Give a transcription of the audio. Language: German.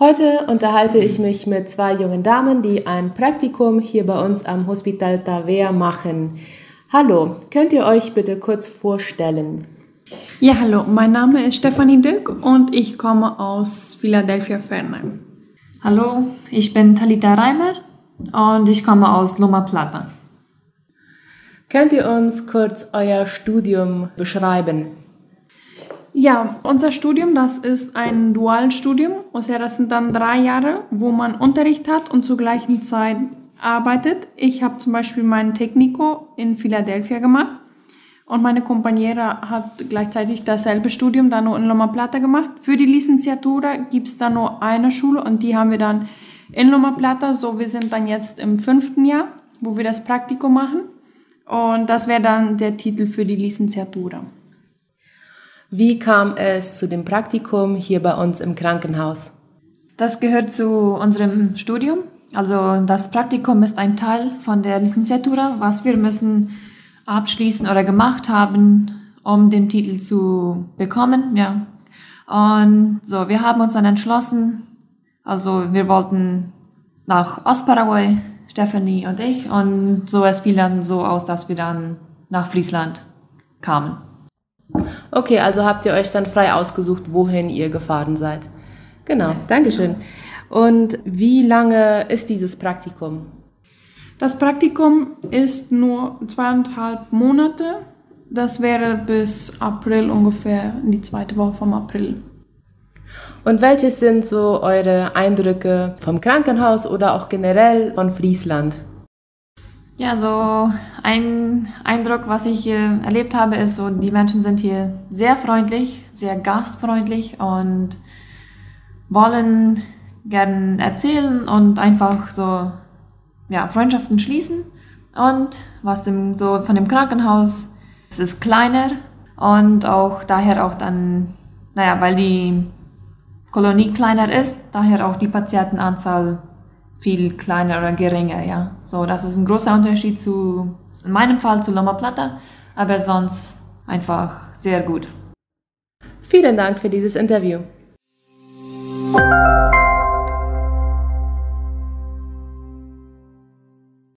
Heute unterhalte ich mich mit zwei jungen Damen, die ein Praktikum hier bei uns am Hospital Tavea machen. Hallo, könnt ihr euch bitte kurz vorstellen? Ja, hallo, mein Name ist Stefanie Dück und ich komme aus Philadelphia Fernheim. Hallo, ich bin Talita Reimer und ich komme aus Loma Plata. Könnt ihr uns kurz euer Studium beschreiben? Ja, unser Studium, das ist ein Dualstudium. Also das sind dann drei Jahre, wo man Unterricht hat und zur gleichen Zeit arbeitet. Ich habe zum Beispiel mein Technico in Philadelphia gemacht und meine Kompaniera hat gleichzeitig dasselbe Studium dann nur in Loma Plata gemacht. Für die Licenciatura gibt es dann nur eine Schule und die haben wir dann in Loma Plata. So, wir sind dann jetzt im fünften Jahr, wo wir das Praktikum machen. Und das wäre dann der Titel für die Licenciatura. Wie kam es zu dem Praktikum hier bei uns im Krankenhaus? Das gehört zu unserem Studium. Also das Praktikum ist ein Teil von der Licenciatura, was wir müssen abschließen oder gemacht haben, um den Titel zu bekommen. Ja. Und so, wir haben uns dann entschlossen, also wir wollten nach Ostparaguay, Stephanie und ich, und so es fiel dann so aus, dass wir dann nach Friesland kamen. Okay, also habt ihr euch dann frei ausgesucht, wohin ihr gefahren seid. Genau, Dankeschön. Und wie lange ist dieses Praktikum? Das Praktikum ist nur zweieinhalb Monate. Das wäre bis April ungefähr, in die zweite Woche vom April. Und welche sind so eure Eindrücke vom Krankenhaus oder auch generell von Friesland? Ja, so ein Eindruck, was ich hier erlebt habe, ist so, die Menschen sind hier sehr freundlich, sehr gastfreundlich und wollen gern erzählen und einfach so ja, Freundschaften schließen. Und was im, so von dem Krankenhaus, es ist kleiner und auch daher auch dann, naja, weil die Kolonie kleiner ist, daher auch die Patientenanzahl viel kleiner oder geringer, ja. So, das ist ein großer Unterschied zu, in meinem Fall zu Loma Plata, aber sonst einfach sehr gut. Vielen Dank für dieses Interview.